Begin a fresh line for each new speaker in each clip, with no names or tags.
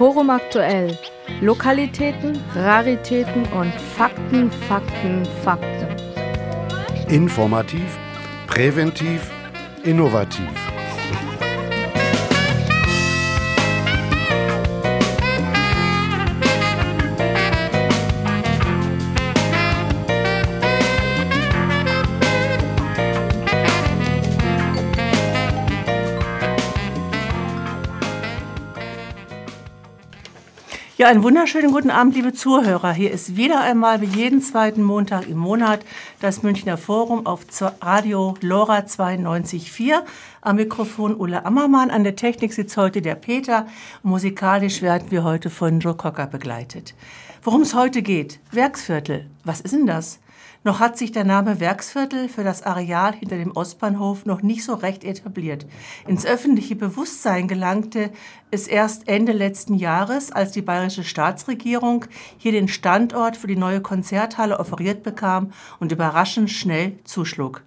Forum aktuell. Lokalitäten, Raritäten und Fakten, Fakten, Fakten.
Informativ, präventiv, innovativ.
Ja, einen wunderschönen guten Abend, liebe Zuhörer. Hier ist wieder einmal wie jeden zweiten Montag im Monat das Münchner Forum auf Radio Lora 92.4. Am Mikrofon Ulla Ammermann. An der Technik sitzt heute der Peter. Musikalisch werden wir heute von Joe Cocker begleitet. Worum es heute geht? Werksviertel. Was ist denn das? Noch hat sich der Name Werksviertel für das Areal hinter dem Ostbahnhof noch nicht so recht etabliert. Ins öffentliche Bewusstsein gelangte es erst Ende letzten Jahres, als die bayerische Staatsregierung hier den Standort für die neue Konzerthalle offeriert bekam und überraschend schnell zuschlug.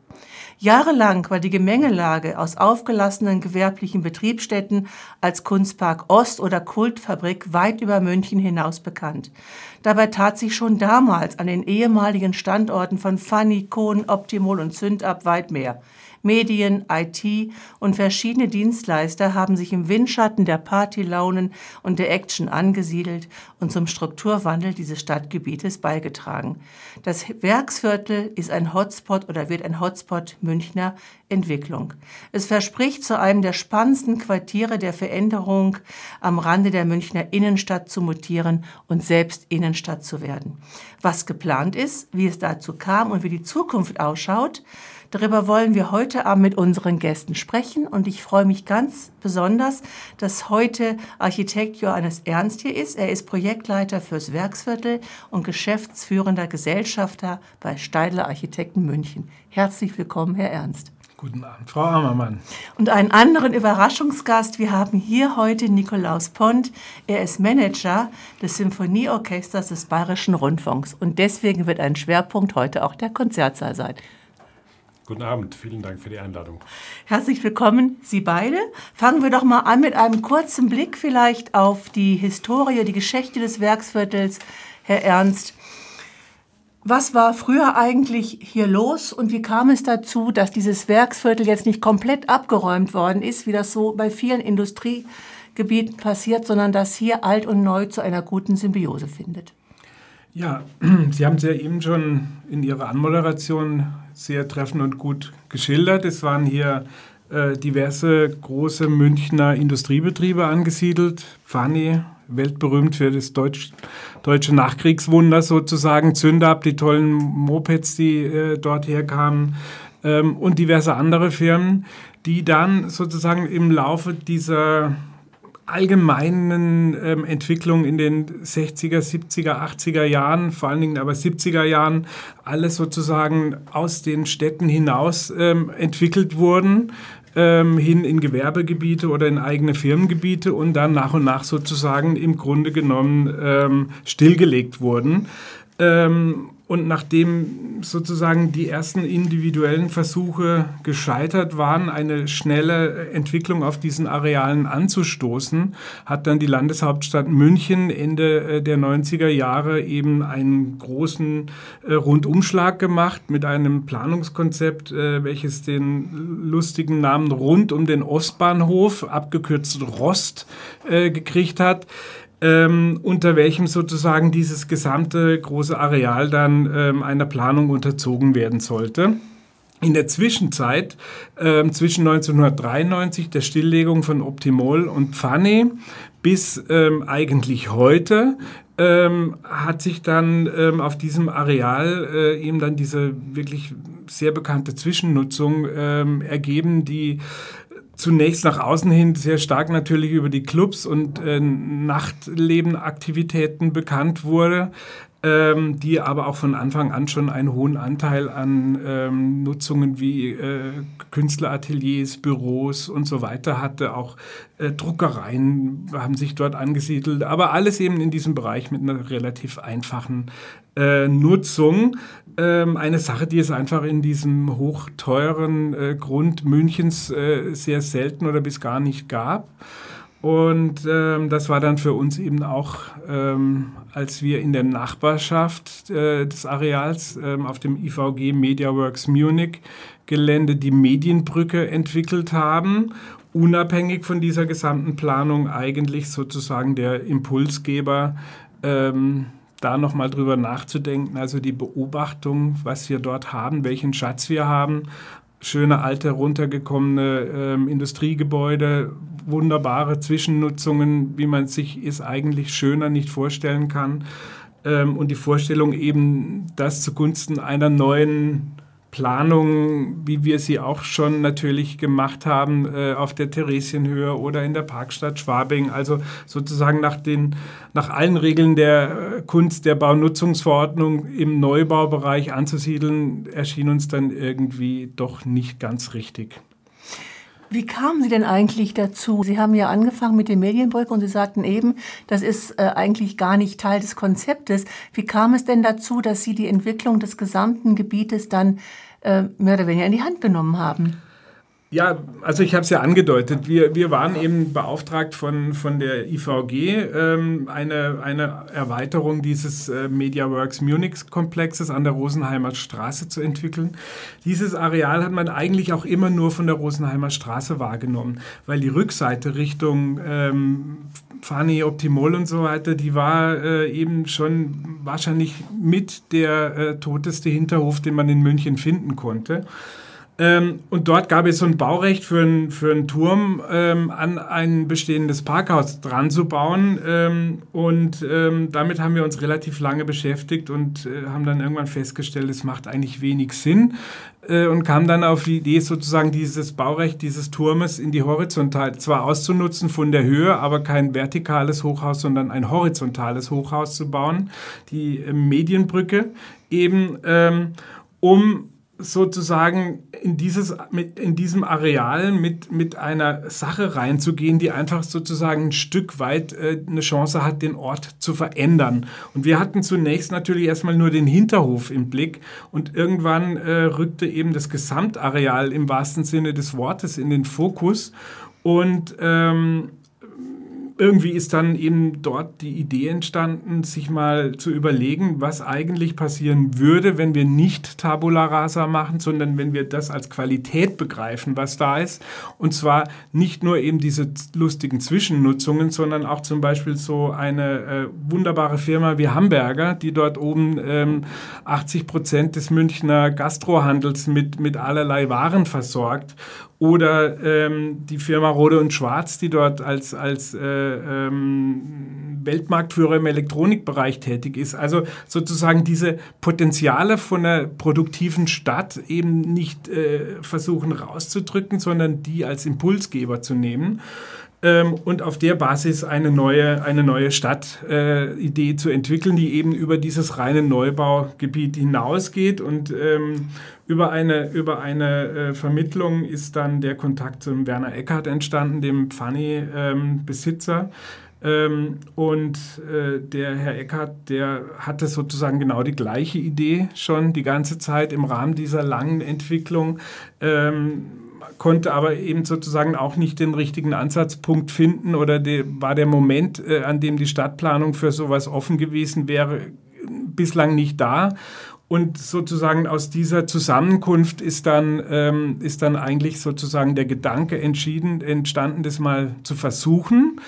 Jahrelang war die Gemengelage aus aufgelassenen gewerblichen Betriebsstätten als Kunstpark Ost oder Kultfabrik weit über München hinaus bekannt. Dabei tat sich schon damals an den ehemaligen Standorten von Fanny, Kohn, Optimol und Zündab weit mehr. Medien, IT und verschiedene Dienstleister haben sich im Windschatten der Partylaunen und der Action angesiedelt und zum Strukturwandel dieses Stadtgebietes beigetragen. Das Werksviertel ist ein Hotspot oder wird ein Hotspot Münchner Entwicklung. Es verspricht zu einem der spannendsten Quartiere der Veränderung am Rande der Münchner Innenstadt zu mutieren und selbst Innenstadt zu werden. Was geplant ist, wie es dazu kam und wie die Zukunft ausschaut, Darüber wollen wir heute Abend mit unseren Gästen sprechen und ich freue mich ganz besonders, dass heute Architekt Johannes Ernst hier ist. Er ist Projektleiter fürs Werksviertel und geschäftsführender Gesellschafter bei Steidler Architekten München. Herzlich willkommen, Herr Ernst.
Guten Abend, Frau Ammermann.
Und einen anderen Überraschungsgast. Wir haben hier heute Nikolaus Pont. Er ist Manager des Symphonieorchesters des Bayerischen Rundfunks. Und deswegen wird ein Schwerpunkt heute auch der Konzertsaal sein.
Guten Abend, vielen Dank für die Einladung.
Herzlich willkommen, Sie beide. Fangen wir doch mal an mit einem kurzen Blick vielleicht auf die Historie, die Geschichte des Werksviertels. Herr Ernst, was war früher eigentlich hier los und wie kam es dazu, dass dieses Werksviertel jetzt nicht komplett abgeräumt worden ist, wie das so bei vielen Industriegebieten passiert, sondern dass hier alt und neu zu einer guten Symbiose findet?
Ja, Sie haben es ja eben schon in Ihrer Anmoderation sehr treffend und gut geschildert. Es waren hier äh, diverse große Münchner Industriebetriebe angesiedelt. Fanny, weltberühmt für das Deutsch, deutsche Nachkriegswunder sozusagen, Zündab, die tollen Mopeds, die äh, dort herkamen ähm, und diverse andere Firmen, die dann sozusagen im Laufe dieser allgemeinen ähm, Entwicklung in den 60er, 70er, 80er Jahren, vor allen Dingen aber 70er Jahren, alles sozusagen aus den Städten hinaus ähm, entwickelt wurden, ähm, hin in Gewerbegebiete oder in eigene Firmengebiete und dann nach und nach sozusagen im Grunde genommen ähm, stillgelegt wurden. Ähm, und nachdem sozusagen die ersten individuellen Versuche gescheitert waren, eine schnelle Entwicklung auf diesen Arealen anzustoßen, hat dann die Landeshauptstadt München Ende äh, der 90er Jahre eben einen großen äh, Rundumschlag gemacht mit einem Planungskonzept, äh, welches den lustigen Namen rund um den Ostbahnhof, abgekürzt Rost, gekriegt hat ähm, unter welchem sozusagen dieses gesamte große Areal dann ähm, einer Planung unterzogen werden sollte. In der Zwischenzeit, ähm, zwischen 1993, der Stilllegung von Optimol und Pfanne, bis ähm, eigentlich heute, ähm, hat sich dann ähm, auf diesem Areal äh, eben dann diese wirklich sehr bekannte Zwischennutzung ähm, ergeben, die zunächst nach außen hin sehr stark natürlich über die Clubs und äh, Nachtlebenaktivitäten bekannt wurde, ähm, die aber auch von Anfang an schon einen hohen Anteil an ähm, Nutzungen wie äh, Künstlerateliers, Büros und so weiter hatte. Auch äh, Druckereien haben sich dort angesiedelt, aber alles eben in diesem Bereich mit einer relativ einfachen äh, Nutzung. Ähm, eine Sache, die es einfach in diesem hochteuren äh, Grund Münchens äh, sehr selten oder bis gar nicht gab. Und ähm, das war dann für uns eben auch, ähm, als wir in der Nachbarschaft äh, des Areals ähm, auf dem IVG MediaWorks Munich Gelände die Medienbrücke entwickelt haben, unabhängig von dieser gesamten Planung eigentlich sozusagen der Impulsgeber, ähm, da nochmal drüber nachzudenken, also die Beobachtung, was wir dort haben, welchen Schatz wir haben, schöne alte runtergekommene ähm, Industriegebäude, wunderbare Zwischennutzungen, wie man sich es eigentlich schöner nicht vorstellen kann. Ähm, und die Vorstellung eben, das zugunsten einer neuen Planung, wie wir sie auch schon natürlich gemacht haben äh, auf der Theresienhöhe oder in der Parkstadt Schwabing. Also sozusagen nach, den, nach allen Regeln der äh, Kunst der Baunutzungsverordnung im Neubaubereich anzusiedeln, erschien uns dann irgendwie doch nicht ganz richtig.
Wie kamen Sie denn eigentlich dazu? Sie haben ja angefangen mit den Medienbrücken und Sie sagten eben, das ist äh, eigentlich gar nicht Teil des Konzeptes. Wie kam es denn dazu, dass Sie die Entwicklung des gesamten Gebietes dann äh, mehr oder weniger in die Hand genommen haben?
Ja, also ich habe es ja angedeutet. Wir, wir waren eben beauftragt von, von der IVG, ähm, eine, eine Erweiterung dieses äh, MediaWorks Munich-Komplexes an der Rosenheimer Straße zu entwickeln. Dieses Areal hat man eigentlich auch immer nur von der Rosenheimer Straße wahrgenommen, weil die Rückseite Richtung ähm, Fani, Optimol und so weiter, die war äh, eben schon wahrscheinlich mit der äh, toteste Hinterhof, den man in München finden konnte. Ähm, und dort gab es so ein Baurecht für, ein, für einen Turm ähm, an ein bestehendes Parkhaus dran zu bauen. Ähm, und ähm, damit haben wir uns relativ lange beschäftigt und äh, haben dann irgendwann festgestellt, es macht eigentlich wenig Sinn. Äh, und kam dann auf die Idee, sozusagen dieses Baurecht dieses Turmes in die Horizontal zwar auszunutzen von der Höhe, aber kein vertikales Hochhaus, sondern ein horizontales Hochhaus zu bauen, die äh, Medienbrücke eben, ähm, um sozusagen in, dieses, mit, in diesem Areal mit, mit einer Sache reinzugehen, die einfach sozusagen ein Stück weit äh, eine Chance hat, den Ort zu verändern. Und wir hatten zunächst natürlich erstmal nur den Hinterhof im Blick und irgendwann äh, rückte eben das Gesamtareal im wahrsten Sinne des Wortes in den Fokus. Und ähm, irgendwie ist dann eben dort die Idee entstanden, sich mal zu überlegen, was eigentlich passieren würde, wenn wir nicht Tabula Rasa machen, sondern wenn wir das als Qualität begreifen, was da ist. Und zwar nicht nur eben diese lustigen Zwischennutzungen, sondern auch zum Beispiel so eine äh, wunderbare Firma wie Hamburger, die dort oben ähm, 80 Prozent des Münchner Gastrohandels mit, mit allerlei Waren versorgt oder ähm, die Firma Rode und Schwarz, die dort als, als äh, ähm, Weltmarktführer im Elektronikbereich tätig ist. Also sozusagen diese Potenziale von einer produktiven Stadt eben nicht äh, versuchen rauszudrücken, sondern die als Impulsgeber zu nehmen ähm, und auf der Basis eine neue, eine neue Stadtidee äh, zu entwickeln, die eben über dieses reine Neubaugebiet hinausgeht und ähm, über eine, über eine äh, Vermittlung ist dann der Kontakt zum Werner Eckhardt entstanden, dem Pfanny-Besitzer. Ähm, und äh, der Herr Eckhardt, der hatte sozusagen genau die gleiche Idee schon die ganze Zeit im Rahmen dieser langen Entwicklung. Ähm, konnte aber eben sozusagen auch nicht den richtigen Ansatzpunkt finden oder de, war der Moment, äh, an dem die Stadtplanung für sowas offen gewesen wäre, bislang nicht da. Und sozusagen aus dieser Zusammenkunft ist dann, ähm, ist dann eigentlich sozusagen der Gedanke entschieden, entstanden, das mal zu versuchen.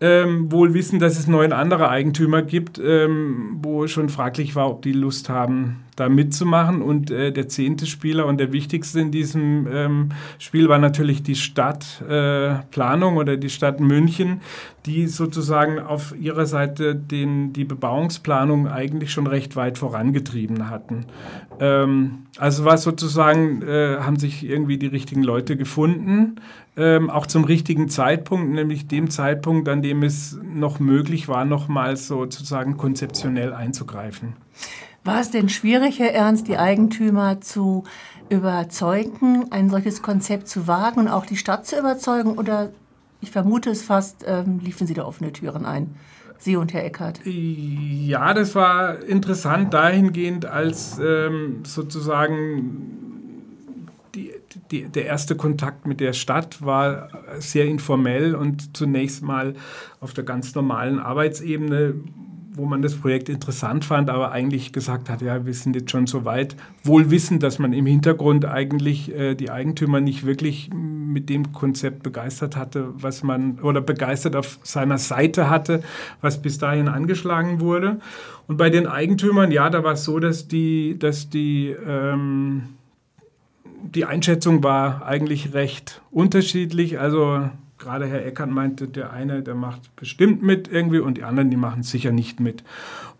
Ähm, wohl wissen, dass es neun andere Eigentümer gibt, ähm, wo schon fraglich war, ob die Lust haben, da mitzumachen. Und äh, der zehnte Spieler und der wichtigste in diesem ähm, Spiel war natürlich die Stadtplanung äh, oder die Stadt München, die sozusagen auf ihrer Seite den, die Bebauungsplanung eigentlich schon recht weit vorangetrieben hatten. Ähm, also war sozusagen, äh, haben sich irgendwie die richtigen Leute gefunden, ähm, auch zum richtigen Zeitpunkt, nämlich dem Zeitpunkt, an dem es noch möglich war, nochmals sozusagen konzeptionell einzugreifen.
War es denn schwierig, Herr Ernst, die Eigentümer zu überzeugen, ein solches Konzept zu wagen und auch die Stadt zu überzeugen? Oder ich vermute es fast, ähm, liefen Sie da offene Türen ein? Sie und Herr Eckert?
Ja, das war interessant dahingehend, als ähm, sozusagen die, die, der erste Kontakt mit der Stadt war sehr informell und zunächst mal auf der ganz normalen Arbeitsebene, wo man das Projekt interessant fand, aber eigentlich gesagt hat, ja, wir sind jetzt schon so weit, wohl wissend, dass man im Hintergrund eigentlich äh, die Eigentümer nicht wirklich mit dem Konzept begeistert hatte, was man oder begeistert auf seiner Seite hatte, was bis dahin angeschlagen wurde. Und bei den Eigentümern, ja, da war es so, dass die, dass die ähm, die Einschätzung war eigentlich recht unterschiedlich. Also gerade Herr Eckert meinte, der eine, der macht bestimmt mit irgendwie und die anderen, die machen sicher nicht mit.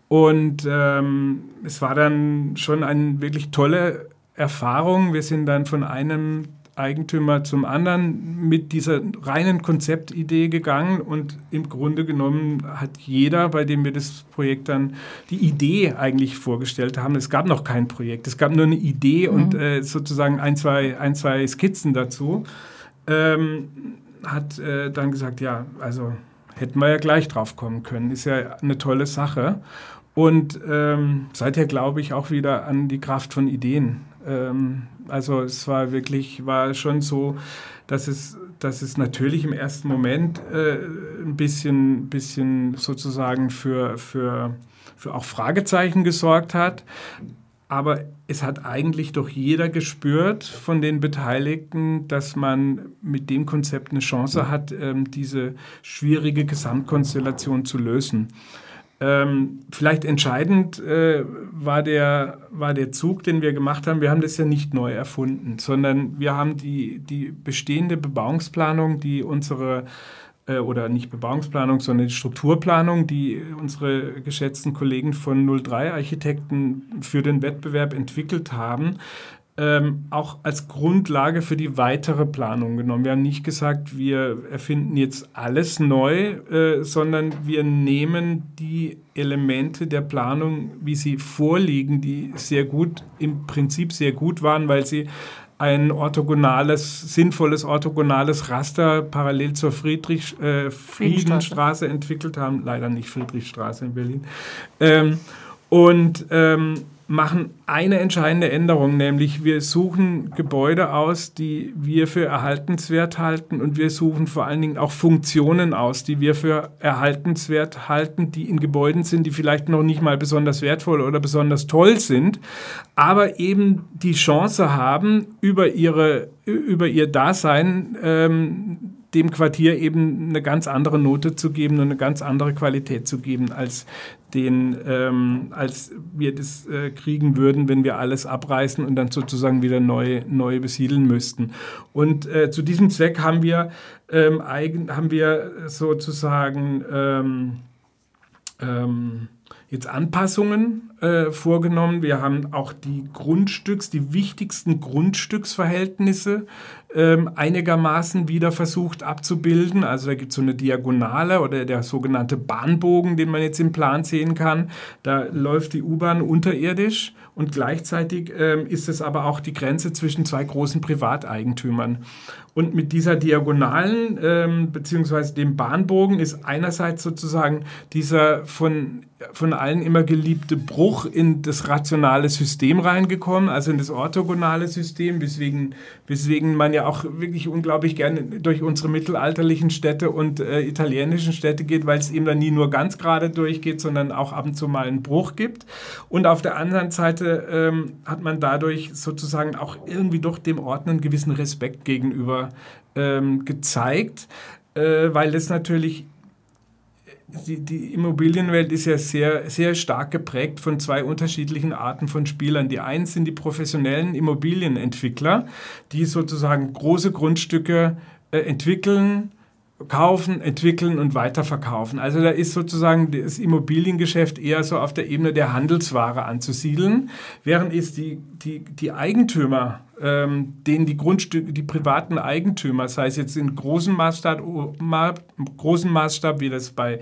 Und ähm, es war dann schon eine wirklich tolle Erfahrung. Wir sind dann von einem Eigentümer zum anderen mit dieser reinen Konzeptidee gegangen und im Grunde genommen hat jeder, bei dem wir das Projekt dann die Idee eigentlich vorgestellt haben, es gab noch kein Projekt, es gab nur eine Idee mhm. und äh, sozusagen ein zwei, ein, zwei Skizzen dazu, ähm, hat äh, dann gesagt, ja, also hätten wir ja gleich drauf kommen können, ist ja eine tolle Sache. Und ähm, seither glaube ich auch wieder an die Kraft von Ideen. Ähm, also es war wirklich, war schon so, dass es, dass es natürlich im ersten Moment äh, ein bisschen, bisschen sozusagen für, für, für auch Fragezeichen gesorgt hat. Aber es hat eigentlich doch jeder gespürt von den Beteiligten, dass man mit dem Konzept eine Chance hat, ähm, diese schwierige Gesamtkonstellation zu lösen. Ähm, vielleicht entscheidend äh, war, der, war der Zug, den wir gemacht haben. Wir haben das ja nicht neu erfunden, sondern wir haben die, die bestehende Bebauungsplanung, die unsere oder nicht Bebauungsplanung, sondern Strukturplanung, die unsere geschätzten Kollegen von 03 Architekten für den Wettbewerb entwickelt haben, ähm, auch als Grundlage für die weitere Planung genommen. Wir haben nicht gesagt, wir erfinden jetzt alles neu, äh, sondern wir nehmen die Elemente der Planung, wie sie vorliegen, die sehr gut, im Prinzip sehr gut waren, weil sie ein orthogonales, sinnvolles orthogonales Raster parallel zur Friedrich, äh, Friedenstraße entwickelt haben. Leider nicht Friedrichstraße in Berlin. Ähm, und ähm, machen eine entscheidende Änderung, nämlich wir suchen Gebäude aus, die wir für erhaltenswert halten und wir suchen vor allen Dingen auch Funktionen aus, die wir für erhaltenswert halten, die in Gebäuden sind, die vielleicht noch nicht mal besonders wertvoll oder besonders toll sind, aber eben die Chance haben, über, ihre, über ihr Dasein ähm, dem Quartier eben eine ganz andere Note zu geben und eine ganz andere Qualität zu geben, als, den, ähm, als wir das äh, kriegen würden, wenn wir alles abreißen und dann sozusagen wieder neu, neu besiedeln müssten. Und äh, zu diesem Zweck haben wir, ähm, eigen, haben wir sozusagen ähm, ähm jetzt Anpassungen äh, vorgenommen. Wir haben auch die Grundstücks, die wichtigsten Grundstücksverhältnisse ähm, einigermaßen wieder versucht abzubilden. Also da gibt es so eine Diagonale oder der sogenannte Bahnbogen, den man jetzt im Plan sehen kann. Da läuft die U-Bahn unterirdisch und gleichzeitig ähm, ist es aber auch die Grenze zwischen zwei großen Privateigentümern. Und mit dieser Diagonalen ähm, beziehungsweise dem Bahnbogen ist einerseits sozusagen dieser von, von allen immer geliebte Bruch in das rationale System reingekommen, also in das orthogonale System, weswegen, weswegen man ja auch wirklich unglaublich gerne durch unsere mittelalterlichen Städte und äh, italienischen Städte geht, weil es eben dann nie nur ganz gerade durchgeht, sondern auch ab und zu mal einen Bruch gibt. Und auf der anderen Seite ähm, hat man dadurch sozusagen auch irgendwie doch dem Ort einen gewissen Respekt gegenüber ähm, gezeigt, äh, weil das natürlich die, die, Immobilienwelt ist ja sehr, sehr stark geprägt von zwei unterschiedlichen Arten von Spielern. Die einen sind die professionellen Immobilienentwickler, die sozusagen große Grundstücke äh, entwickeln, kaufen, entwickeln und weiterverkaufen. Also da ist sozusagen das Immobiliengeschäft eher so auf der Ebene der Handelsware anzusiedeln, während es die, die, die Eigentümer, ähm, denen die Grundstücke, die privaten Eigentümer, sei es jetzt in großem Maßstab, großen Maßstab, wie das bei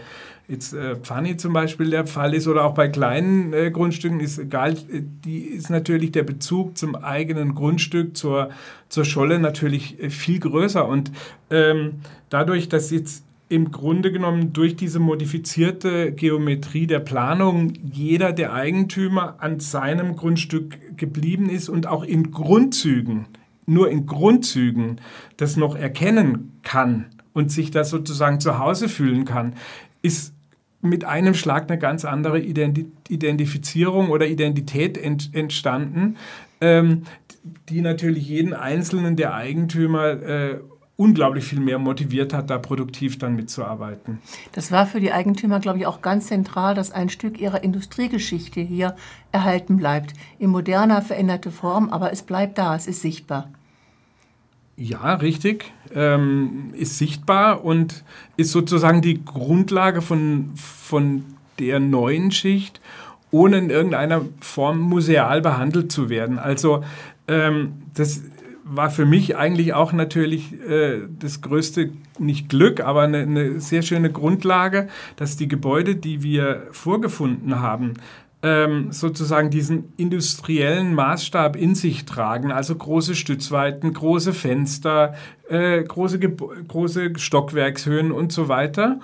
jetzt äh, zum Beispiel der Fall ist oder auch bei kleinen äh, Grundstücken, ist egal, die ist natürlich der Bezug zum eigenen Grundstück, zur, zur Scholle natürlich äh, viel größer. Und ähm, dadurch, dass jetzt im Grunde genommen durch diese modifizierte Geometrie der Planung jeder der Eigentümer an seinem Grundstück geblieben ist und auch in Grundzügen nur in Grundzügen das noch erkennen kann und sich das sozusagen zu Hause fühlen kann, ist mit einem Schlag eine ganz andere Identifizierung oder Identität ent entstanden, ähm, die natürlich jeden einzelnen der Eigentümer äh, unglaublich viel mehr motiviert hat, da produktiv dann mitzuarbeiten.
Das war für die Eigentümer, glaube ich, auch ganz zentral, dass ein Stück ihrer Industriegeschichte hier erhalten bleibt. In moderner, veränderter Form, aber es bleibt da, es ist sichtbar.
Ja, richtig. Ähm, ist sichtbar und ist sozusagen die Grundlage von, von der neuen Schicht, ohne in irgendeiner Form museal behandelt zu werden. Also ähm, das war für mich eigentlich auch natürlich äh, das größte, nicht Glück, aber eine, eine, sehr schöne Grundlage, dass die Gebäude, die wir vorgefunden haben, ähm, sozusagen diesen industriellen Maßstab in sich tragen, also große Stützweiten, große Fenster, äh, große, große Stockwerkshöhen und so weiter.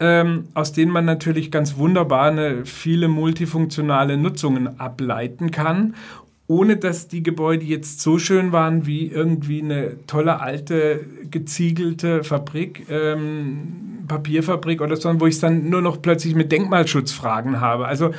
Ähm, aus denen man natürlich ganz wunderbar eine, viele multifunktionale Nutzungen ableiten kann ohne dass die Gebäude jetzt so schön waren wie irgendwie eine tolle alte geziegelte Fabrik, ähm, Papierfabrik oder so, wo ich dann nur noch plötzlich mit Denkmalschutzfragen habe. Also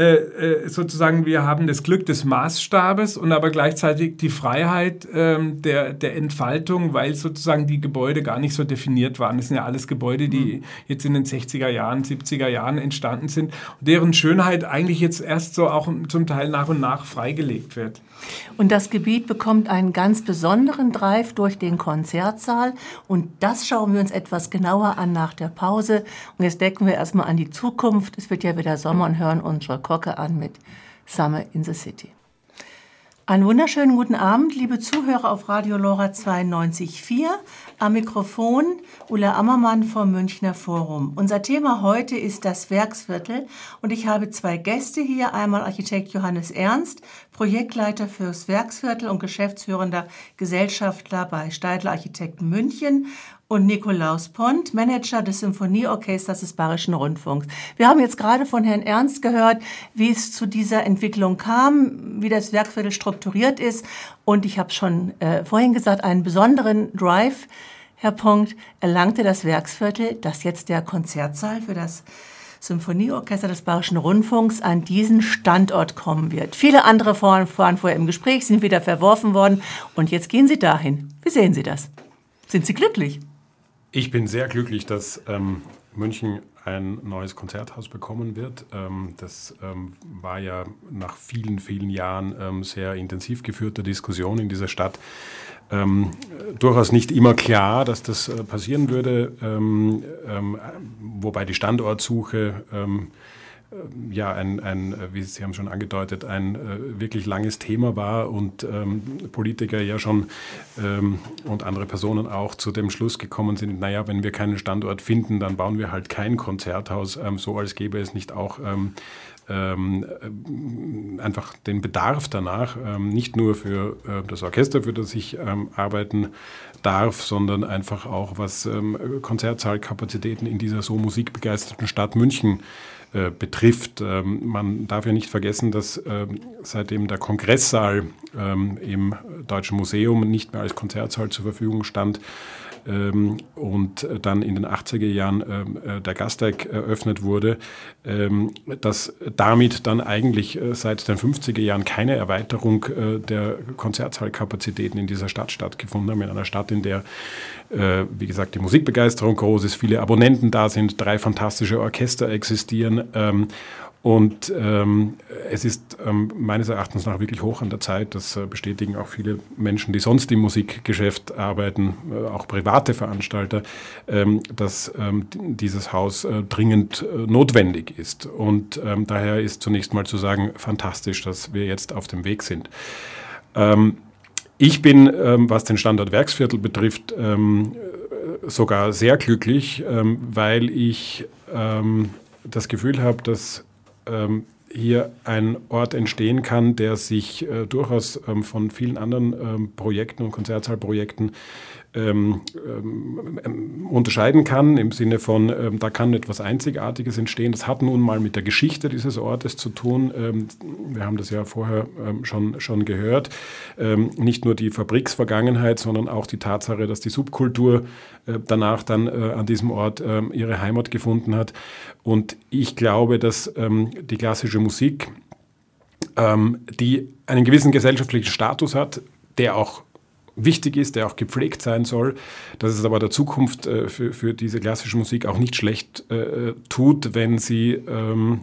äh, äh, sozusagen, wir haben das Glück des Maßstabes und aber gleichzeitig die Freiheit ähm, der, der Entfaltung, weil sozusagen die Gebäude gar nicht so definiert waren. Das sind ja alles Gebäude, die mhm. jetzt in den 60er Jahren, 70er Jahren entstanden sind, deren Schönheit eigentlich jetzt erst so auch zum Teil nach und nach freigelegt wird.
Und das Gebiet bekommt einen ganz besonderen Drive durch den Konzertsaal. Und das schauen wir uns etwas genauer an nach der Pause. Und jetzt denken wir erstmal an die Zukunft. Es wird ja wieder Sommer und hören unsere Kocke an mit Summer in the City. Einen wunderschönen guten Abend, liebe Zuhörer auf Radio Lora 92.4. Am Mikrofon Ulla Ammermann vom Münchner Forum. Unser Thema heute ist das Werksviertel und ich habe zwei Gäste hier. Einmal Architekt Johannes Ernst, Projektleiter fürs Werksviertel und geschäftsführender Gesellschafter bei Steidler Architekten München und Nikolaus Pont, Manager des Symphonieorchesters des Bayerischen Rundfunks. Wir haben jetzt gerade von Herrn Ernst gehört, wie es zu dieser Entwicklung kam, wie das Werkviertel strukturiert ist. Und ich habe schon äh, vorhin gesagt, einen besonderen Drive, Herr Punkt, erlangte das Werksviertel, dass jetzt der Konzertsaal für das Symphonieorchester des Bayerischen Rundfunks an diesen Standort kommen wird. Viele andere waren vorher im Gespräch, sind wieder verworfen worden und jetzt gehen Sie dahin. Wie sehen Sie das? Sind Sie glücklich?
Ich bin sehr glücklich, dass ähm, München ein neues Konzerthaus bekommen wird. Ähm, das ähm, war ja nach vielen, vielen Jahren ähm, sehr intensiv geführter Diskussion in dieser Stadt ähm, durchaus nicht immer klar, dass das äh, passieren würde, ähm, wobei die Standortsuche äh, ja, ein, ein, äh, wie Sie haben schon angedeutet, ein äh, wirklich langes Thema war und ähm, Politiker ja schon ähm, und andere Personen auch zu dem Schluss gekommen sind, naja, wenn wir keinen Standort finden, dann bauen wir halt kein Konzerthaus, ähm, so als gäbe es nicht auch ähm, ähm, äh, einfach den Bedarf danach, ähm, nicht nur für äh, das Orchester, für das ich arbeiten darf, sondern einfach auch was Konzertsaalkapazitäten in dieser so musikbegeisterten Stadt München äh, betrifft. Ähm, man darf ja nicht vergessen, dass ähm, seitdem der Kongresssaal ähm, im Deutschen Museum nicht mehr als Konzertsaal zur Verfügung stand, und dann in den 80er Jahren ähm, äh, der Gasteig eröffnet wurde, ähm, dass damit dann eigentlich äh, seit den 50er Jahren keine Erweiterung äh, der Konzertsaalkapazitäten in dieser Stadt stattgefunden haben, in einer Stadt, in der wie gesagt, die Musikbegeisterung groß ist, viele Abonnenten da sind, drei fantastische Orchester existieren und ähm, es ist ähm, meines Erachtens nach wirklich hoch an der Zeit, das äh, bestätigen auch viele Menschen, die sonst im Musikgeschäft arbeiten, äh, auch private Veranstalter, ähm, dass ähm, dieses Haus äh, dringend äh, notwendig ist. Und ähm, daher ist zunächst mal zu sagen, fantastisch, dass wir jetzt auf dem Weg sind. Ähm, ich bin, was den Standort Werksviertel betrifft, sogar sehr glücklich, weil ich das Gefühl habe, dass ähm, hier ein Ort entstehen kann, der sich äh, durchaus ähm, von vielen anderen ähm, Projekten und Konzertsaalprojekten ähm, ähm, unterscheiden kann, im Sinne von, ähm, da kann etwas Einzigartiges entstehen. Das hat nun mal mit der Geschichte dieses Ortes zu tun. Ähm, wir haben das ja vorher ähm, schon, schon gehört. Ähm, nicht nur die Fabriksvergangenheit, sondern auch die Tatsache, dass die Subkultur äh, danach dann äh, an diesem Ort ihre Heimat gefunden hat. Und ich glaube, dass die klassische Musik, die einen gewissen gesellschaftlichen Status hat, der auch wichtig ist, der auch gepflegt sein soll, dass es aber der Zukunft äh, für, für diese klassische Musik auch nicht schlecht äh, tut, wenn sie ähm,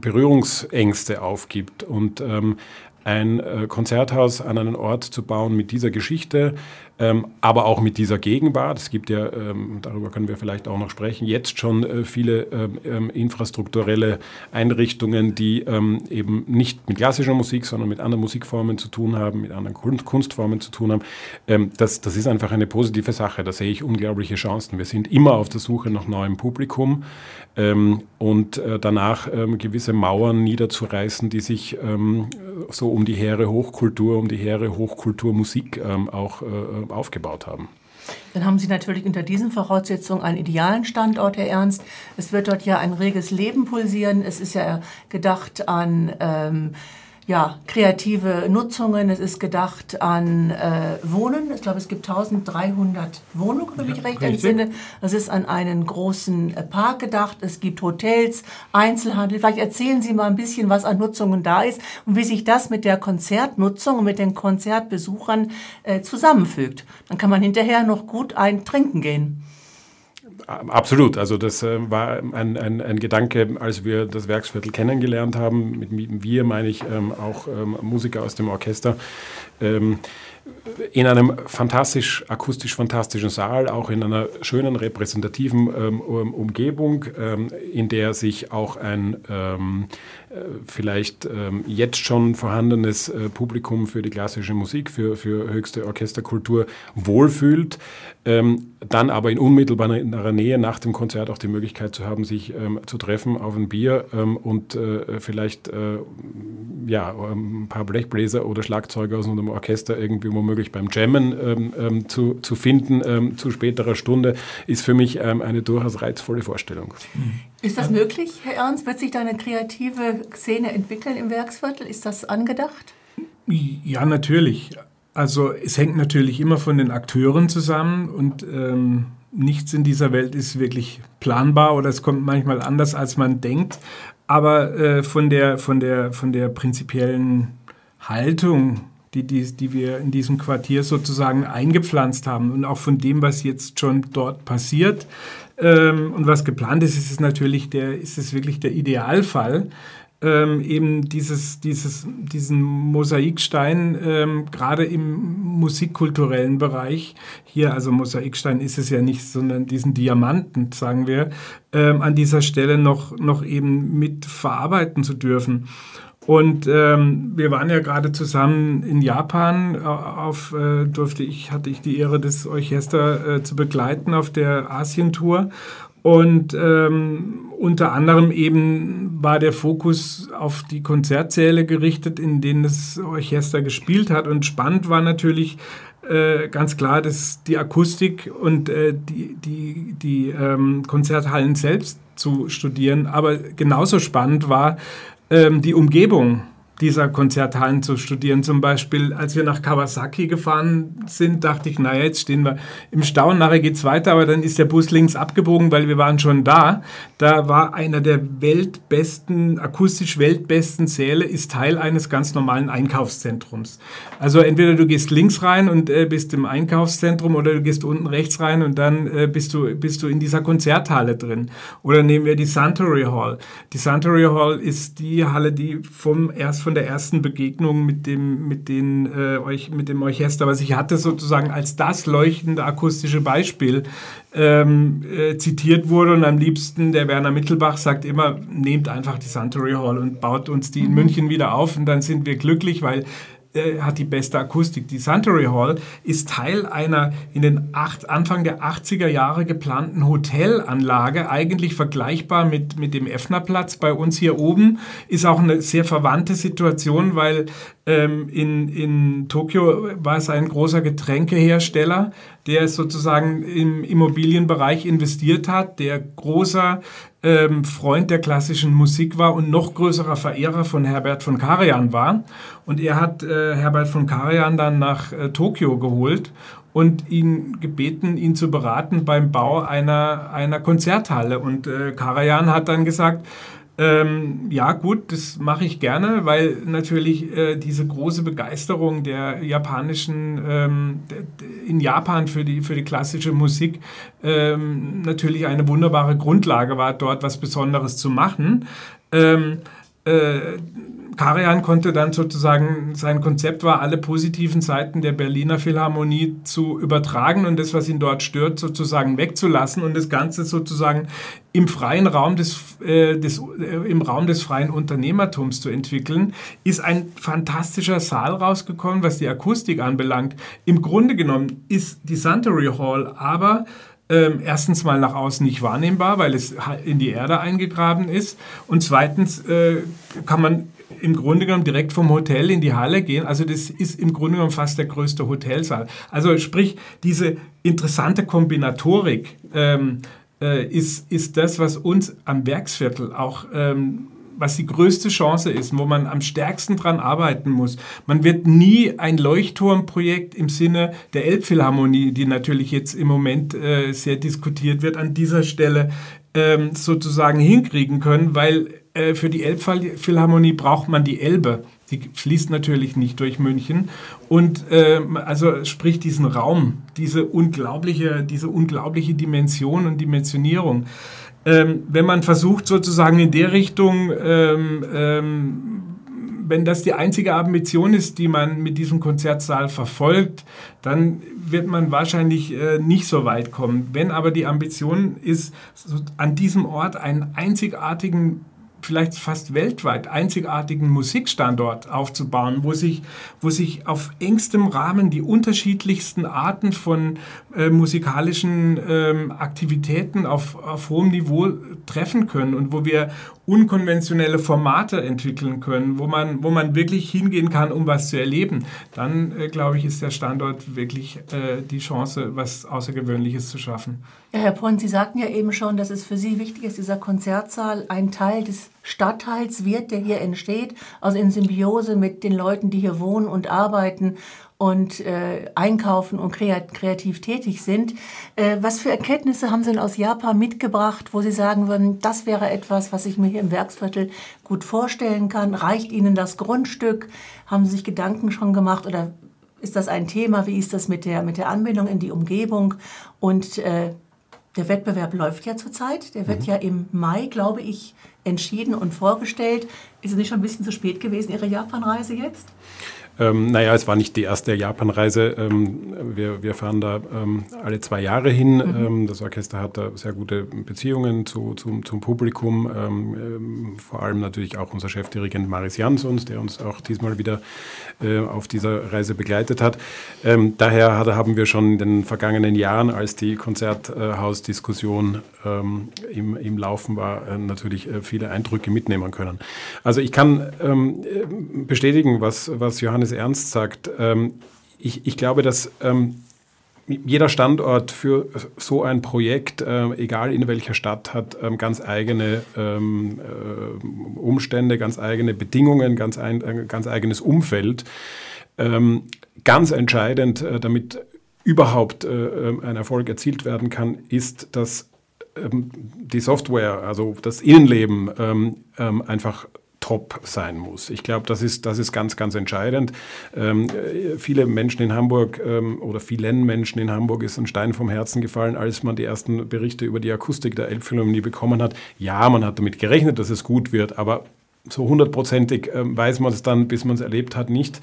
Berührungsängste aufgibt. Und ähm, ein äh, Konzerthaus an einen Ort zu bauen mit dieser Geschichte, ähm, aber auch mit dieser Gegenwart. Es gibt ja, ähm, darüber können wir vielleicht auch noch sprechen, jetzt schon äh, viele ähm, ähm infrastrukturelle Einrichtungen, die ähm, eben nicht mit klassischer Musik, sondern mit anderen Musikformen zu tun haben, mit anderen Kunstformen zu tun haben. Ähm, das, das ist einfach eine positive Sache. Da sehe ich unglaubliche Chancen. Wir sind immer auf der Suche nach neuem Publikum und äh, danach gewisse Mauern niederzureißen, die sich so um die hehre Hochkultur, um die hehre Hochkulturmusik auch äh, aufgebaut haben.
Dann haben Sie natürlich unter diesen Voraussetzungen einen idealen Standort, Herr Ernst. Es wird dort ja ein reges Leben pulsieren. Es ist ja gedacht an ähm, ja, kreative Nutzungen. Es ist gedacht an äh, Wohnen. Ich glaube, es gibt 1300 Wohnungen, wenn ich ja, recht entsinne. Es ist an einen großen äh, Park gedacht. Es gibt Hotels, Einzelhandel. Vielleicht erzählen Sie mal ein bisschen, was an Nutzungen da ist und wie sich das mit der Konzertnutzung und mit den Konzertbesuchern äh, zusammenfügt. Dann kann man hinterher noch gut ein Trinken gehen.
Absolut. Also das äh, war ein, ein, ein, Gedanke, als wir das Werksviertel kennengelernt haben. Mit wir meine ich ähm, auch ähm, Musiker aus dem Orchester. Ähm, in einem fantastisch, akustisch fantastischen Saal, auch in einer schönen repräsentativen Umgebung, in der sich auch ein vielleicht ähm, jetzt schon vorhandenes äh, Publikum für die klassische Musik, für, für höchste Orchesterkultur wohlfühlt, ähm, dann aber in unmittelbarer Nähe nach dem Konzert auch die Möglichkeit zu haben, sich ähm, zu treffen auf ein Bier und äh, vielleicht äh, ja, ein paar Blechbläser oder Schlagzeuger aus einem Orchester irgendwie womöglich beim Jammen ähm, ähm, zu, zu finden ähm, zu späterer Stunde, ist für mich ähm, eine durchaus reizvolle Vorstellung.
Ist das möglich, Herr Ernst? Wird sich da eine kreative Szene entwickeln im Werksviertel? Ist das angedacht?
Ja, natürlich. Also es hängt natürlich immer von den Akteuren zusammen und ähm, nichts in dieser Welt ist wirklich planbar oder es kommt manchmal anders, als man denkt. Aber äh, von, der, von, der, von der prinzipiellen Haltung die, die, die wir in diesem Quartier sozusagen eingepflanzt haben. Und auch von dem, was jetzt schon dort passiert ähm, und was geplant ist, ist es natürlich der, ist es wirklich der Idealfall. Ähm, eben dieses, dieses, diesen Mosaikstein, ähm, gerade im musikkulturellen Bereich, hier, also Mosaikstein ist es ja nicht, sondern diesen Diamanten, sagen wir, ähm, an dieser Stelle noch, noch eben mit verarbeiten zu dürfen. Und ähm, wir waren ja gerade zusammen in Japan. Auf äh, durfte ich hatte ich die Ehre, das Orchester äh, zu begleiten auf der Asientour. Und ähm, unter anderem eben war der Fokus auf die Konzertsäle gerichtet, in denen das Orchester gespielt hat. Und spannend war natürlich äh, ganz klar, dass die Akustik und äh, die, die, die ähm, Konzerthallen selbst zu studieren. Aber genauso spannend war, ähm, die Umgebung dieser Konzerthallen zu studieren. Zum Beispiel, als wir nach Kawasaki gefahren sind, dachte ich, naja, jetzt stehen wir im Stau, nachher geht es weiter, aber dann ist der Bus links abgebogen, weil wir waren schon da. Da war einer der weltbesten, akustisch weltbesten Säle, ist Teil eines ganz normalen Einkaufszentrums. Also entweder du gehst links rein und äh, bist im Einkaufszentrum oder du gehst unten rechts rein und dann äh, bist, du, bist du in dieser Konzerthalle drin. Oder nehmen wir die Suntory Hall. Die Suntory Hall ist die Halle, die vom erst von von der ersten Begegnung mit dem, mit den, äh, mit dem Orchester, was ich hatte, sozusagen als das leuchtende akustische Beispiel ähm, äh, zitiert wurde. Und am liebsten, der Werner Mittelbach sagt immer, nehmt einfach die Suntory Hall und baut uns die in mhm. München wieder auf und dann sind wir glücklich, weil äh, hat die beste Akustik. Die Suntory Hall ist Teil einer in den acht, Anfang der 80er Jahre geplanten Hotelanlage, eigentlich vergleichbar mit, mit dem Effnerplatz bei uns hier oben. Ist auch eine sehr verwandte Situation, weil ähm, in, in Tokio war es ein großer Getränkehersteller, der sozusagen im Immobilienbereich investiert hat, der großer ähm, Freund der klassischen Musik war und noch größerer Verehrer von Herbert von Karajan war. Und er hat äh, Herbert von Karajan dann nach äh, Tokio geholt und ihn gebeten, ihn zu beraten beim Bau einer, einer Konzerthalle. Und äh, Karajan hat dann gesagt, ähm, ja, gut, das mache ich gerne, weil natürlich äh, diese große Begeisterung der japanischen, ähm, in Japan für die, für die klassische Musik ähm, natürlich eine wunderbare Grundlage war, dort was Besonderes zu machen. Ähm, äh, Karajan konnte dann sozusagen, sein Konzept war, alle positiven Seiten der Berliner Philharmonie zu übertragen und das, was ihn dort stört, sozusagen wegzulassen und das Ganze sozusagen im freien Raum des, äh, des, äh, im Raum des freien Unternehmertums zu entwickeln, ist ein fantastischer Saal rausgekommen, was die Akustik anbelangt. Im Grunde genommen ist die Suntory Hall aber ähm, erstens mal nach außen nicht wahrnehmbar, weil es in die Erde eingegraben ist. Und zweitens äh, kann man im Grunde genommen direkt vom Hotel in die Halle gehen. Also das ist im Grunde genommen fast der größte Hotelsaal. Also sprich, diese interessante Kombinatorik ähm, äh, ist, ist das, was uns am Werksviertel auch ähm, was die größte Chance ist, wo man am stärksten dran arbeiten muss. Man wird nie ein Leuchtturmprojekt im Sinne der Elbphilharmonie, die natürlich jetzt im Moment äh, sehr diskutiert wird, an dieser Stelle ähm, sozusagen hinkriegen können, weil äh, für die Elbphilharmonie braucht man die Elbe. Die fließt natürlich nicht durch München. Und äh, also sprich diesen Raum, diese unglaubliche, diese unglaubliche Dimension und Dimensionierung. Ähm, wenn man versucht, sozusagen in der Richtung, ähm, ähm, wenn das die einzige Ambition ist, die man mit diesem Konzertsaal verfolgt, dann wird man wahrscheinlich äh, nicht so weit kommen. Wenn aber die Ambition ist, so an diesem Ort einen einzigartigen vielleicht fast weltweit einzigartigen Musikstandort aufzubauen, wo sich, wo sich auf engstem Rahmen die unterschiedlichsten Arten von äh, musikalischen ähm, Aktivitäten auf, auf hohem Niveau treffen können und wo wir unkonventionelle Formate entwickeln können, wo man, wo man wirklich hingehen kann, um was zu erleben, dann äh, glaube ich, ist der Standort wirklich äh, die Chance, was Außergewöhnliches zu schaffen.
Ja, Herr Pont, Sie sagten ja eben schon, dass es für Sie wichtig ist, dieser Konzertsaal ein Teil des Stadtteils wird, der hier entsteht, also in Symbiose mit den Leuten, die hier wohnen und arbeiten und äh, einkaufen und kreativ tätig sind. Äh, was für Erkenntnisse haben Sie denn aus Japan mitgebracht, wo Sie sagen würden, das wäre etwas, was ich mir hier im Werksviertel gut vorstellen kann? Reicht Ihnen das Grundstück? Haben Sie sich Gedanken schon gemacht oder ist das ein Thema? Wie ist das mit der, mit der Anbindung in die Umgebung? Und äh, der Wettbewerb läuft ja zurzeit. Der wird mhm. ja im Mai, glaube ich, entschieden und vorgestellt. Ist es nicht schon ein bisschen zu spät gewesen, Ihre Japanreise jetzt?
Ähm, naja, es war nicht die erste Japanreise. Ähm, wir, wir fahren da ähm, alle zwei Jahre hin. Mhm. Ähm, das Orchester hat da sehr gute Beziehungen zu, zum, zum Publikum. Ähm, ähm, vor allem natürlich auch unser Chefdirigent Maris Jansons, der uns auch diesmal wieder äh, auf dieser Reise begleitet hat. daher hat, haben wir schon in den vergangenen Jahren, als die Konzerthausdiskussion im, im Laufen war, äh, natürlich äh, viele Eindrücke mitnehmen können. Also ich kann äh, bestätigen, was, was Johannes Johannes Ernst sagt, ähm, ich, ich, glaube, dass ähm, jeder Standort für so ein Projekt, äh, egal in welcher Stadt, hat ähm, ganz eigene ähm, äh, Umstände, ganz eigene Bedingungen, ganz, ein, äh, ganz eigenes Umfeld. Ähm, ganz entscheidend, äh, damit überhaupt äh, äh, ein Erfolg erzielt werden kann, ist, dass ähm, die Software, also das Innenleben einfach top sein muss. Ich glaube, das ist, das ist ganz, ganz entscheidend. Ähm, viele Menschen in Hamburg ähm, oder vielen Menschen in Hamburg ist ein Stein vom Herzen gefallen, als man die ersten Berichte über die Akustik der Elbphilharmonie bekommen hat. Ja, man hat damit gerechnet, dass es gut wird, aber so hundertprozentig ähm, weiß man es dann, bis man es erlebt hat, nicht.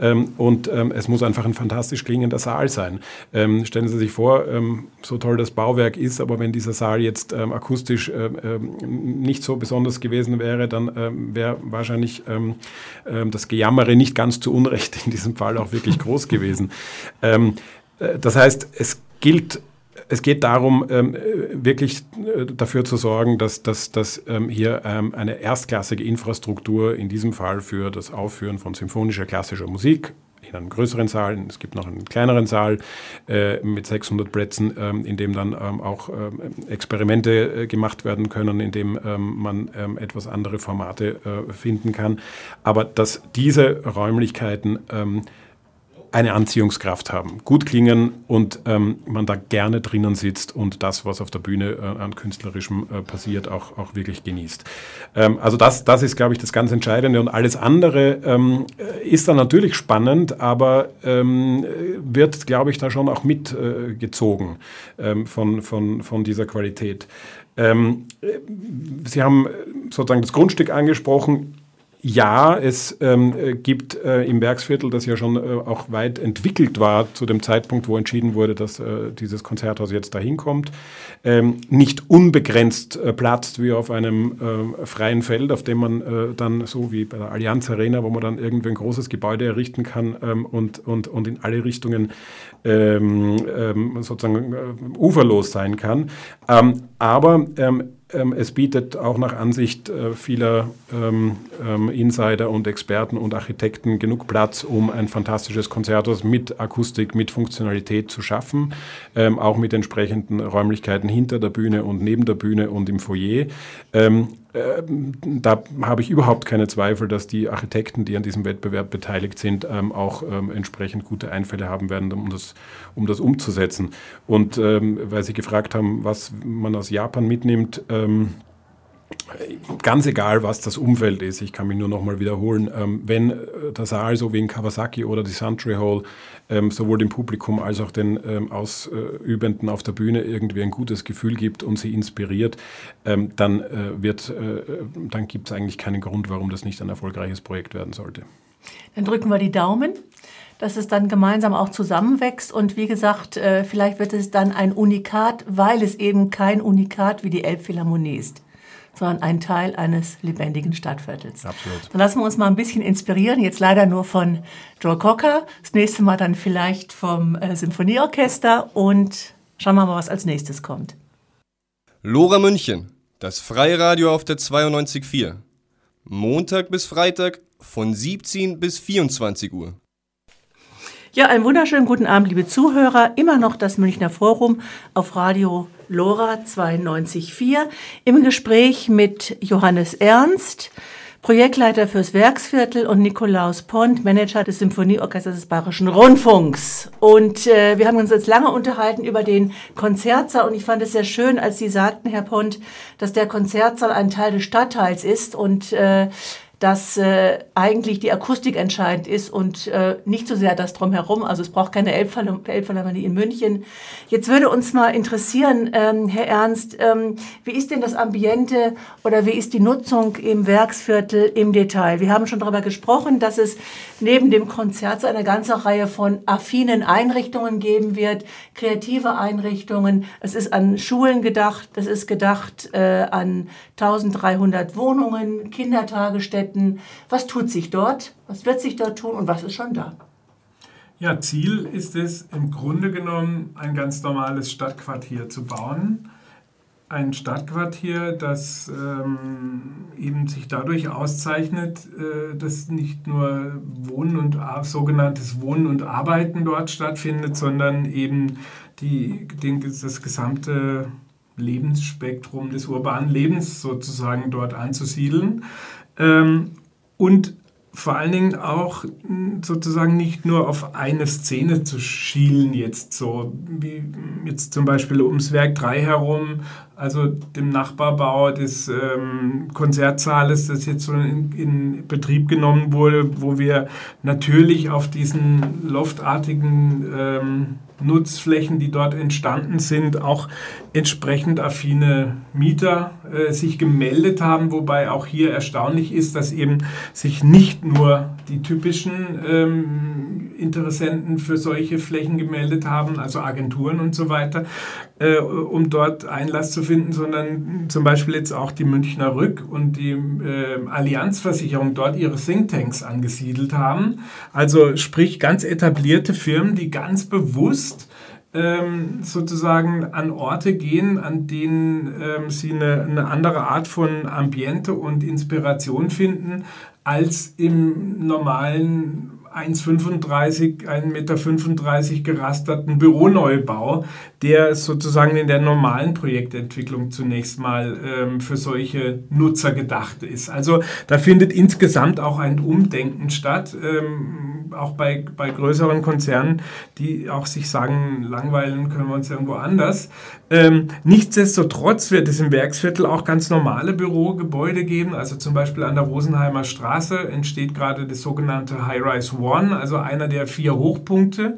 Ähm, und ähm, es muss einfach ein fantastisch klingender Saal sein. Ähm, stellen Sie sich vor, ähm, so toll das Bauwerk ist, aber wenn dieser Saal jetzt ähm, akustisch äh, nicht so besonders gewesen wäre, dann wäre wahrscheinlich das Gejammere nicht ganz zu Unrecht in diesem Fall auch wirklich groß gewesen. Äh, das heißt, es gilt es geht darum, ähm, wirklich äh, dafür zu sorgen, dass, dass, dass ähm, hier ähm, eine erstklassige Infrastruktur, in diesem Fall für das Aufführen von symphonischer klassischer Musik, in einem größeren Saal, es gibt noch einen kleineren Saal äh, mit 600 Plätzen, in dem dann auch Experimente äh, gemacht werden können, in dem man etwas andere Formate äh, finden kann. Aber dass diese Räumlichkeiten eine Anziehungskraft haben, gut klingen und ähm, man da gerne drinnen sitzt und das, was auf der Bühne äh, an künstlerischem äh, passiert, auch, auch wirklich genießt. Ähm, also das, das ist, glaube ich, das ganz Entscheidende und alles andere ähm, ist dann natürlich spannend, aber ähm, wird, glaube ich, da schon auch mitgezogen äh, von, von, von dieser Qualität. Ähm, Sie haben sozusagen das Grundstück angesprochen ja, es ähm, gibt äh, im Werksviertel, das ja schon äh, auch weit entwickelt war zu dem Zeitpunkt, wo entschieden wurde, dass äh, dieses Konzerthaus jetzt dahin kommt, ähm, nicht unbegrenzt äh, platzt wie auf einem äh, freien Feld, auf dem man äh, dann so wie bei der Allianz Arena, wo man dann irgendwie ein großes Gebäude errichten kann ähm, und, und, und in alle Richtungen ähm, ähm, sozusagen uferlos sein kann. Ähm, aber es bietet auch nach Ansicht äh, vieler ähm, ähm, Insider und Experten und Architekten genug Platz, um ein fantastisches Konzerthaus mit Akustik, mit Funktionalität zu schaffen, ähm, auch mit entsprechenden Räumlichkeiten hinter der Bühne und neben der Bühne und im Foyer. Ähm, da habe ich überhaupt keine Zweifel, dass die Architekten, die an diesem Wettbewerb beteiligt sind, ähm, auch ähm, entsprechend gute Einfälle haben werden, um das, um das umzusetzen. Und weil Sie gefragt haben, was man aus Japan mitnimmt, ganz egal, was das Umfeld ist, ich kann mich nur noch mal wiederholen, ähm, wenn äh, der Saal so wie in Kawasaki oder die Santry Hall ähm, sowohl dem Publikum als auch den ähm, Ausübenden auf der Bühne irgendwie ein gutes Gefühl gibt und sie inspiriert, dann, äh, äh, dann gibt es eigentlich keinen Grund, warum das nicht ein erfolgreiches Projekt werden sollte.
Dann drücken wir die Daumen dass es dann gemeinsam auch zusammenwächst. Und wie gesagt, vielleicht wird es dann ein Unikat, weil es eben kein Unikat wie die Elbphilharmonie ist sondern ein Teil eines lebendigen Stadtviertels. Absolut. Dann lassen wir uns mal ein bisschen inspirieren, jetzt leider nur von Joe Cocker, das nächste Mal dann vielleicht vom äh, Symphonieorchester und schauen wir mal, was als nächstes kommt.
Lora München, das Freiradio auf der 92.4. Montag bis Freitag von 17 bis 24 Uhr.
Ja, einen wunderschönen guten Abend, liebe Zuhörer. Immer noch das Münchner Forum auf Radio Lora 92.4 im Gespräch mit Johannes Ernst, Projektleiter fürs Werksviertel und Nikolaus Pont, Manager des Symphonieorchesters des Bayerischen Rundfunks. Und äh, wir haben uns jetzt lange unterhalten über den Konzertsaal und ich fand es sehr schön, als Sie sagten, Herr Pont, dass der Konzertsaal ein Teil des Stadtteils ist und äh, dass äh, eigentlich die Akustik entscheidend ist und äh, nicht so sehr das drumherum. Also es braucht keine Elbphilharmonie in München. Jetzt würde uns mal interessieren, ähm, Herr Ernst, ähm, wie ist denn das Ambiente oder wie ist die Nutzung im Werksviertel im Detail? Wir haben schon darüber gesprochen, dass es neben dem Konzert so eine ganze Reihe von affinen Einrichtungen geben wird, kreative Einrichtungen. Es ist an Schulen gedacht, es ist gedacht äh, an 1300 Wohnungen, Kindertagesstätten, Städten. Was tut sich dort? Was wird sich dort tun und was ist schon da?
Ja, Ziel ist es im Grunde genommen, ein ganz normales Stadtquartier zu bauen. Ein Stadtquartier, das ähm, eben sich dadurch auszeichnet, äh, dass nicht nur Wohnen und sogenanntes Wohnen und Arbeiten dort stattfindet, sondern eben die, den, das gesamte Lebensspektrum des urbanen Lebens sozusagen dort anzusiedeln. Ähm, und vor allen Dingen auch hm, sozusagen nicht nur auf eine Szene zu schielen, jetzt so wie jetzt zum Beispiel ums Werk 3 herum, also dem Nachbarbau des ähm, Konzertsaales, das jetzt so in, in, Betrieb genommen wurde, wo wir natürlich auf diesen loftartigen ähm, Nutzflächen, die dort entstanden sind, auch entsprechend affine Mieter äh, sich gemeldet haben, wobei auch hier erstaunlich ist, dass eben sich nicht nur die typischen ähm, Interessenten für solche Flächen gemeldet haben, also Agenturen und so weiter, äh, um dort Einlass zu finden, sondern zum Beispiel jetzt auch die Münchner Rück und die äh, Allianzversicherung dort ihre Thinktanks angesiedelt haben. Also sprich ganz etablierte Firmen, die ganz bewusst ähm, sozusagen an Orte gehen, an denen ähm, sie eine, eine, andere Art von Ambiente und Inspiration finden, als im normalen 1,35, 1,35 Meter gerasterten Büroneubau, der sozusagen in der normalen Projektentwicklung zunächst mal ähm, für solche Nutzer gedacht ist. Also da findet insgesamt auch ein Umdenken statt, ähm, auch bei, bei größeren Konzernen, die auch sich sagen, langweilen können wir uns irgendwo anders. Ähm, nichtsdestotrotz wird es im Werksviertel auch ganz normale Bürogebäude geben, also zum Beispiel an der Rosenheimer Straße entsteht gerade das sogenannte High-Rise One, also einer der vier Hochpunkte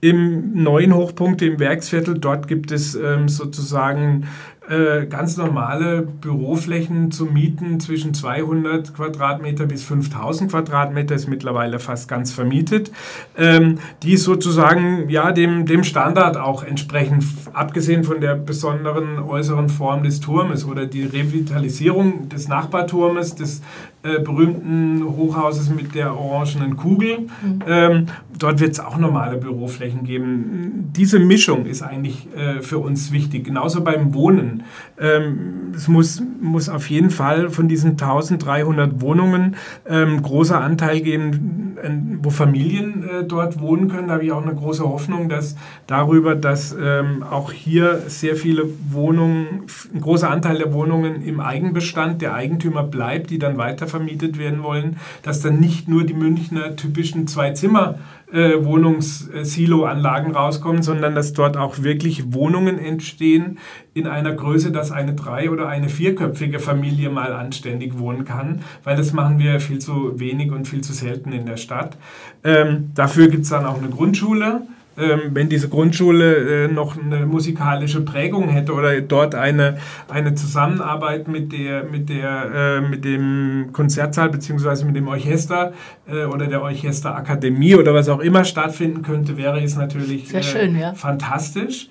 im neuen Hochpunkt im Werksviertel. Dort gibt es ähm, sozusagen äh, ganz normale Büroflächen zu mieten zwischen 200 Quadratmeter bis 5000 Quadratmeter ist mittlerweile fast ganz vermietet, ähm, die sozusagen ja dem, dem Standard auch entsprechen, abgesehen von der besonderen äußeren Form des Turmes oder die Revitalisierung des Nachbarturmes, des äh, berühmten Hochhauses mit der orangenen Kugel. Mhm. Ähm, dort wird es auch normale Büroflächen geben. Diese Mischung ist eigentlich äh, für uns wichtig, genauso beim Wohnen. Ähm, es muss, muss auf jeden Fall von diesen 1300 Wohnungen ähm, großer Anteil geben, äh, wo Familien äh, dort wohnen können. Da habe ich auch eine große Hoffnung, dass darüber, dass ähm, auch hier sehr viele Wohnungen, ein großer Anteil der Wohnungen im Eigenbestand der Eigentümer bleibt, die dann weiter vermietet werden wollen, dass dann nicht nur die Münchner typischen Zwei-Zimmer- Wohnungssiloanlagen rauskommen, sondern dass dort auch wirklich Wohnungen entstehen in einer Größe, dass eine drei- oder eine vierköpfige Familie mal anständig wohnen kann, weil das machen wir viel zu wenig und viel zu selten in der Stadt. Ähm, dafür gibt es dann auch eine Grundschule wenn diese Grundschule äh, noch eine musikalische Prägung hätte oder dort eine, eine Zusammenarbeit mit, der, mit, der, äh, mit dem Konzertsaal bzw. mit dem Orchester äh, oder der Orchesterakademie oder was auch immer stattfinden könnte, wäre es natürlich schön, ja. fantastisch.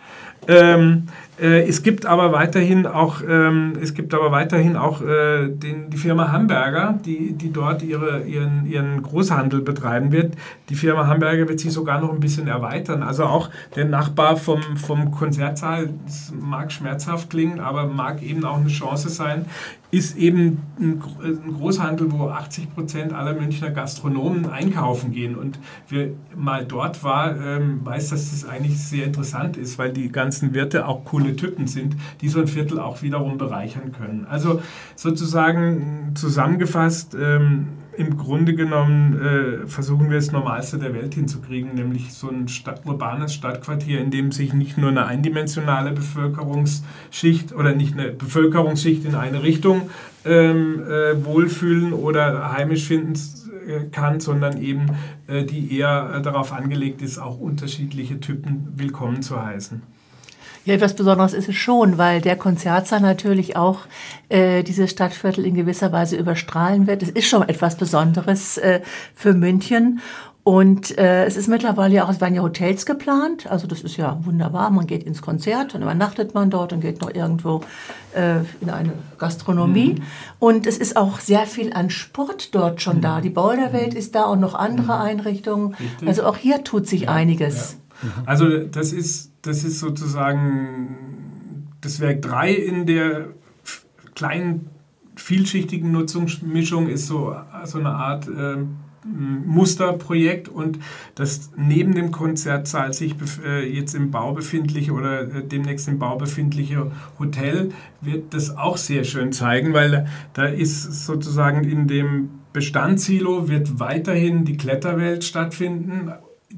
Ähm, äh, es gibt aber weiterhin auch, ähm, es gibt aber weiterhin auch äh, den, die Firma Hamburger, die, die dort ihre, ihren, ihren Großhandel betreiben wird. Die Firma Hamburger wird sich sogar noch ein bisschen erweitern. Also auch der Nachbar vom, vom Konzertsaal, das mag schmerzhaft klingen, aber mag eben auch eine Chance sein, ist eben ein, ein Großhandel, wo 80 Prozent aller Münchner Gastronomen einkaufen gehen. Und wer mal dort war, ähm, weiß, dass das eigentlich sehr interessant ist, weil die ganzen Wirte auch coole Typen sind, die so ein Viertel auch wiederum bereichern können. Also sozusagen zusammengefasst, ähm, im Grunde genommen äh, versuchen wir das Normalste der Welt hinzukriegen, nämlich so ein Stadt, urbanes Stadtquartier, in dem sich nicht nur eine eindimensionale Bevölkerungsschicht oder nicht eine Bevölkerungsschicht in eine Richtung ähm, äh, wohlfühlen oder heimisch finden äh, kann, sondern eben äh, die eher äh, darauf angelegt ist, auch unterschiedliche Typen willkommen zu heißen.
Ja, etwas Besonderes ist es schon, weil der Konzertsaal natürlich auch äh, dieses Stadtviertel in gewisser Weise überstrahlen wird. Es ist schon etwas Besonderes äh, für München. Und äh, es ist mittlerweile ja auch, es werden ja Hotels geplant. Also das ist ja wunderbar. Man geht ins Konzert, dann übernachtet man dort und geht noch irgendwo äh, in eine Gastronomie. Mhm. Und es ist auch sehr viel an Sport dort schon mhm. da. Die Boulderwelt mhm. ist da und noch andere mhm. Einrichtungen. Richtig. Also auch hier tut sich ja, einiges. Ja.
Also das ist, das ist sozusagen das Werk 3 in der kleinen vielschichtigen Nutzungsmischung ist so, so eine Art äh, Musterprojekt und das neben dem Konzertsaal sich äh, jetzt im Bau befindliche oder äh, demnächst im Bau befindliche Hotel wird das auch sehr schön zeigen, weil da ist sozusagen in dem Bestandssilo wird weiterhin die Kletterwelt stattfinden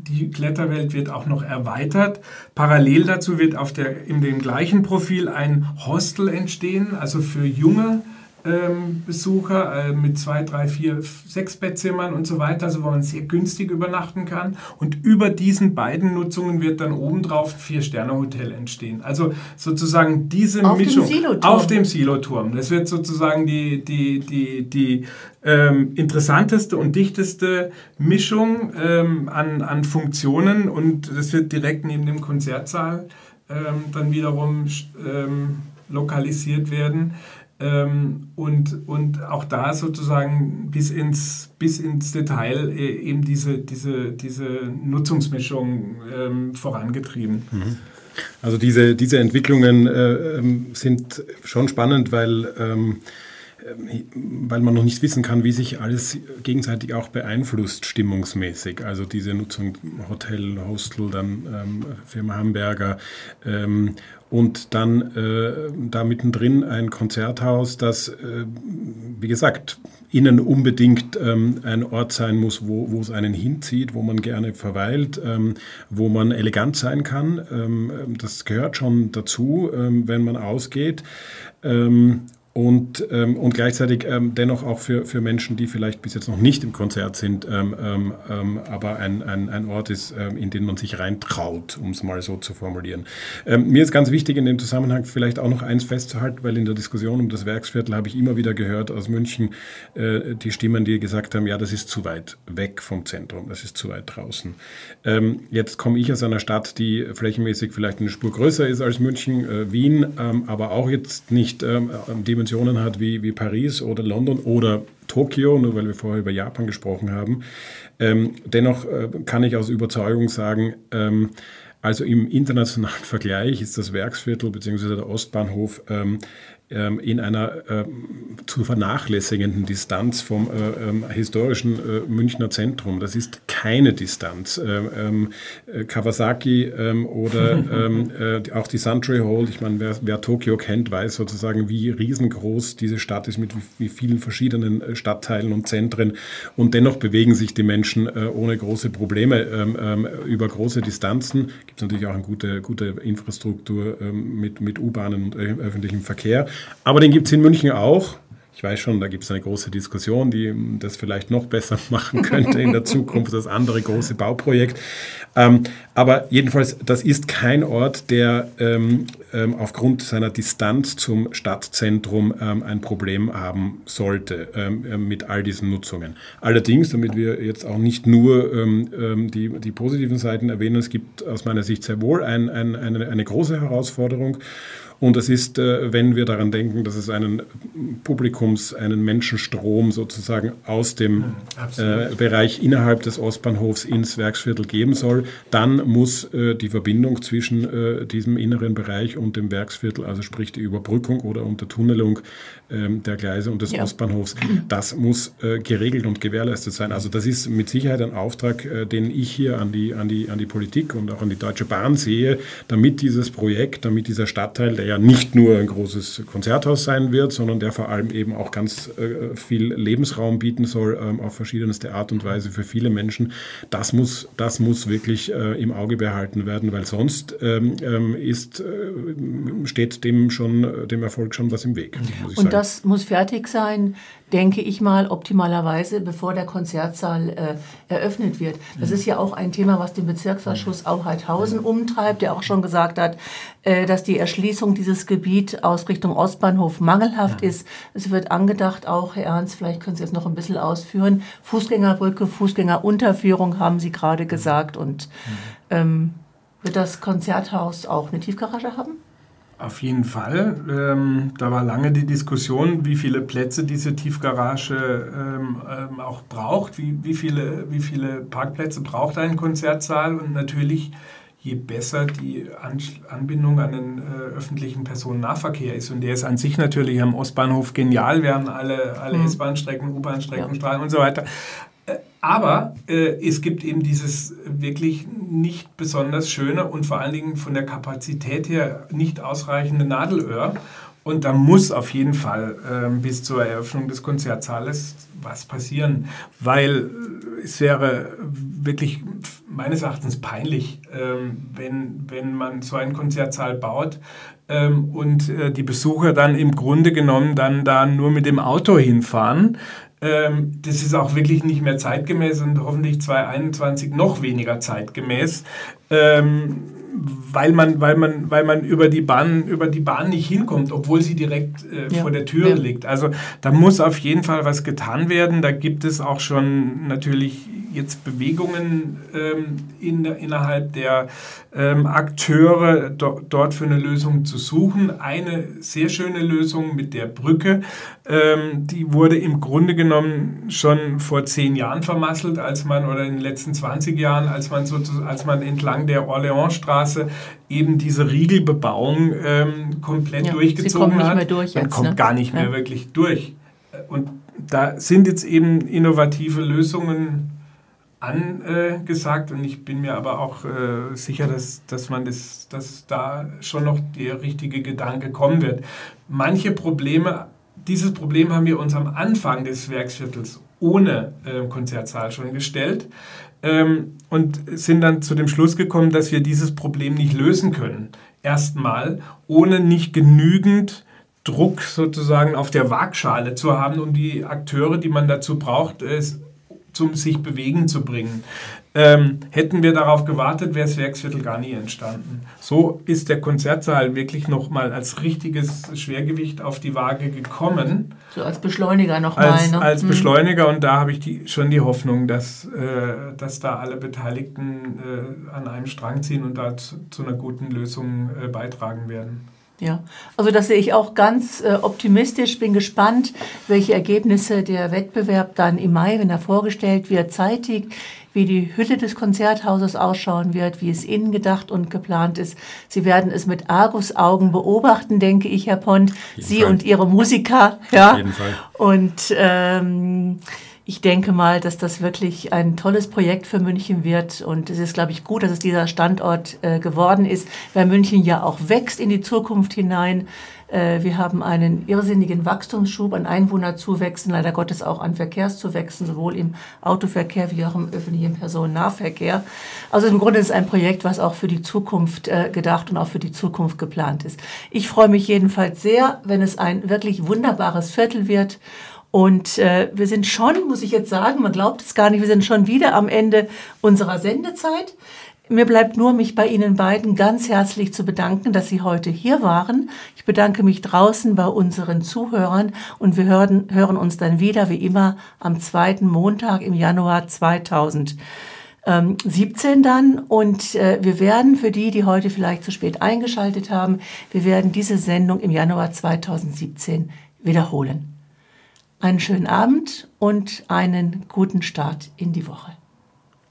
die Kletterwelt wird auch noch erweitert. Parallel dazu wird auf der, in dem gleichen Profil ein Hostel entstehen, also für junge ähm, Besucher äh, mit zwei, drei, vier, sechs Bettzimmern und so weiter, also wo man sehr günstig übernachten kann. Und über diesen beiden Nutzungen wird dann obendrauf ein Vier-Sterne-Hotel entstehen. Also sozusagen diese
Auf
Mischung
dem Siloturm.
auf dem Siloturm. Das wird sozusagen die, die, die, die ähm, interessanteste und dichteste Mischung ähm, an, an Funktionen und das wird direkt neben dem Konzertsaal ähm, dann wiederum ähm, lokalisiert werden. Ähm, und, und auch da sozusagen bis ins, bis ins Detail äh, eben diese, diese, diese Nutzungsmischung ähm, vorangetrieben.
Also diese, diese Entwicklungen äh, ähm, sind schon spannend, weil, ähm, weil man noch nicht wissen kann, wie sich alles gegenseitig auch beeinflusst stimmungsmäßig. Also diese Nutzung Hotel, Hostel, dann ähm, Firma Hamburger ähm, und dann äh, da mittendrin ein Konzerthaus, das, äh, wie gesagt, innen unbedingt ähm, ein Ort sein muss, wo, es einen hinzieht, wo man gerne verweilt, ähm, wo man elegant sein kann. Ähm, das gehört schon dazu, ähm, wenn man ausgeht. Und, ähm, und gleichzeitig ähm, dennoch auch für, für Menschen, die vielleicht bis jetzt noch nicht im Konzert sind, ähm, ähm, ähm aber ein, ein, ein Ort ist, ähm, in den man sich reintraut, um es mal so zu formulieren. mir ist ganz wichtig in dem Zusammenhang vielleicht auch noch eins festzuhalten, weil in der Diskussion um das Werksviertel habe ich immer wieder gehört aus München äh, die Stimmen, die gesagt haben, ja, das ist zu weit weg vom Zentrum, das ist zu weit draußen. jetzt komme ich aus einer Stadt, die flächenmäßig vielleicht eine Spur größer ist als München, äh, Wien, aber auch jetzt nicht ähm, dementsprechend Dimensionen hat wie, wie Paris oder London oder Tokio, nur weil wir vorher über Japan gesprochen haben. Ähm, dennoch äh, kann ich aus Überzeugung sagen, ähm, also im internationalen Vergleich ist das Werksviertel bzw. der Ostbahnhof ähm, in einer äh, zu vernachlässigenden Distanz vom äh, ähm, historischen äh, Münchner Zentrum. Das ist keine Distanz. Ähm, ähm äh, Kawasaki ähm, oder ähm, äh, auch die Suntree Hall, ich meine, wer, wer, Tokio kennt, weiß sozusagen, wie riesengroß diese Stadt ist mit wie, vielen verschiedenen äh, Stadtteilen und Zentren. Und dennoch bewegen sich die Menschen ohne große Probleme über große Distanzen. Gibt es natürlich auch eine gute, gute Infrastruktur mit, mit U-Bahnen und öffentlichem Verkehr. Aber den gibt es in München auch. Ich weiß schon, da gibt es eine große Diskussion, die das vielleicht noch besser machen könnte in der Zukunft, das andere große Bauprojekt. Ähm, aber jedenfalls, das ist kein Ort, der ähm, ähm, aufgrund seiner Distanz zum Stadtzentrum ähm, ein Problem haben sollte ähm, äh, mit all diesen Nutzungen. Allerdings, damit wir jetzt auch nicht nur ähm, die, die positiven Seiten erwähnen, es gibt aus meiner Sicht sehr wohl ein, ein, eine, eine große Herausforderung. Und es ist, äh, wenn wir daran denken, dass es einen Publikums, einen Menschenstrom sozusagen aus dem äh, Bereich innerhalb des Ostbahnhofs ins Werksviertel geben soll, dann muss äh, die Verbindung zwischen diesem inneren Bereich und dem Werksviertel, also sprich die Überbrückung oder Untertunnelung ähm, der Gleise und des ja. Ostbahnhofs, das muss geregelt und gewährleistet sein. Also das ist mit Sicherheit ein Auftrag, den ich hier an die, an, die, an die Politik und auch an die Deutsche Bahn sehe, damit dieses Projekt, damit dieser Stadtteil, der ja nicht nur ein großes Konzerthaus sein wird, sondern der vor allem eben auch ganz äh, viel Lebensraum bieten soll ähm, auf verschiedenste Art und Weise für viele Menschen. Das muss, das muss wirklich äh, im Auge behalten werden, weil sonst ähm, ähm ist, äh, steht dem schon dem Erfolg schon was im Weg.
und sagen. das muss fertig sein denke ich mal, optimalerweise, bevor der Konzertsaal äh, eröffnet wird. Das ist ja auch ein Thema, was den Bezirksausschuss Auheithausen umtreibt, der auch schon gesagt hat, äh, dass die Erschließung dieses Gebiet aus Richtung Ostbahnhof mangelhaft ja. ist. Es wird angedacht, auch Herr Ernst, vielleicht können Sie es noch ein bisschen ausführen, Fußgängerbrücke, Fußgängerunterführung haben Sie gerade gesagt und ähm, wird das Konzerthaus auch eine Tiefgarage haben?
Auf jeden Fall. Ähm, da war lange die Diskussion, wie viele Plätze diese Tiefgarage ähm, ähm, auch braucht, wie, wie, viele, wie viele Parkplätze braucht ein Konzertsaal und natürlich je besser die an Anbindung an den äh, öffentlichen Personennahverkehr ist. Und der ist an sich natürlich am Ostbahnhof genial. Wir haben alle, alle mhm. S-Bahn-Strecken, U-Bahn-Strecken, ja. Strahlen und so weiter. Aber äh, es gibt eben dieses wirklich nicht besonders schöne und vor allen Dingen von der Kapazität her nicht ausreichende Nadelöhr. und da muss auf jeden Fall äh, bis zur Eröffnung des Konzertsaales was passieren, weil es wäre wirklich meines Erachtens peinlich, ähm, wenn, wenn man so einen Konzertsaal baut ähm, und äh, die Besucher dann im Grunde genommen dann da nur mit dem Auto hinfahren. Ähm, das ist auch wirklich nicht mehr zeitgemäß und hoffentlich 2021 noch weniger zeitgemäß. Ähm, weil man, weil man, weil man über die Bahn, über die Bahn nicht hinkommt, obwohl sie direkt äh, ja. vor der Tür ja. liegt. Also da muss auf jeden Fall was getan werden. Da gibt es auch schon natürlich jetzt Bewegungen ähm, in, innerhalb der ähm, Akteure do, dort für eine Lösung zu suchen. Eine sehr schöne Lösung mit der Brücke, ähm, die wurde im Grunde genommen schon vor zehn Jahren vermasselt, als man oder in den letzten 20 Jahren, als man, so, als man entlang der Orleansstraße eben diese Riegelbebauung ähm, komplett ja, durchgezogen hat. Durch man kommt ne? gar nicht mehr ja. wirklich durch. Und da sind jetzt eben innovative Lösungen angesagt und ich bin mir aber auch äh, sicher, dass, dass man das, dass da schon noch der richtige Gedanke kommen wird. Manche Probleme, dieses Problem haben wir uns am Anfang des Werksviertels ohne äh, Konzertsaal schon gestellt ähm, und sind dann zu dem Schluss gekommen, dass wir dieses Problem nicht lösen können. Erstmal, ohne nicht genügend Druck sozusagen auf der Waagschale zu haben, um die Akteure, die man dazu braucht, es zum sich bewegen zu bringen. Ähm, hätten wir darauf gewartet, wäre das Werksviertel gar nie entstanden. So ist der Konzertsaal wirklich nochmal als richtiges Schwergewicht auf die Waage gekommen.
So als Beschleuniger nochmal.
Als,
ne?
als hm. Beschleuniger und da habe ich die, schon die Hoffnung, dass, äh, dass da alle Beteiligten äh, an einem Strang ziehen und da zu, zu einer guten Lösung äh, beitragen werden.
Ja, also das sehe ich auch ganz äh, optimistisch. Bin gespannt, welche Ergebnisse der Wettbewerb dann im Mai, wenn er vorgestellt wird, zeitigt, wie die Hütte des Konzerthauses ausschauen wird, wie es innen gedacht und geplant ist. Sie werden es mit Argusaugen beobachten, denke ich, Herr Pont. Sie Fall. und Ihre Musiker. Ja. Auf jeden Fall. Und ähm, ich denke mal, dass das wirklich ein tolles Projekt für München wird. Und es ist, glaube ich, gut, dass es dieser Standort äh, geworden ist, weil München ja auch wächst in die Zukunft hinein. Äh, wir haben einen irrsinnigen Wachstumsschub an Einwohnerzuwächsen, leider Gottes auch an Verkehrszuwächsen, sowohl im Autoverkehr wie auch im öffentlichen Personennahverkehr. Also im Grunde ist es ein Projekt, was auch für die Zukunft äh, gedacht und auch für die Zukunft geplant ist. Ich freue mich jedenfalls sehr, wenn es ein wirklich wunderbares Viertel wird und äh, wir sind schon, muss ich jetzt sagen, man glaubt es gar nicht, wir sind schon wieder am Ende unserer Sendezeit. Mir bleibt nur, mich bei Ihnen beiden ganz herzlich zu bedanken, dass Sie heute hier waren. Ich bedanke mich draußen bei unseren Zuhörern und wir hören, hören uns dann wieder, wie immer, am zweiten Montag im Januar 2017 dann. Und äh, wir werden für die, die heute vielleicht zu spät eingeschaltet haben, wir werden diese Sendung im Januar 2017 wiederholen einen schönen Abend und einen guten Start in die Woche.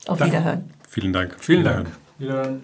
Auf Wiederhören.
Vielen Dank.
Vielen Dank. Wiederhören.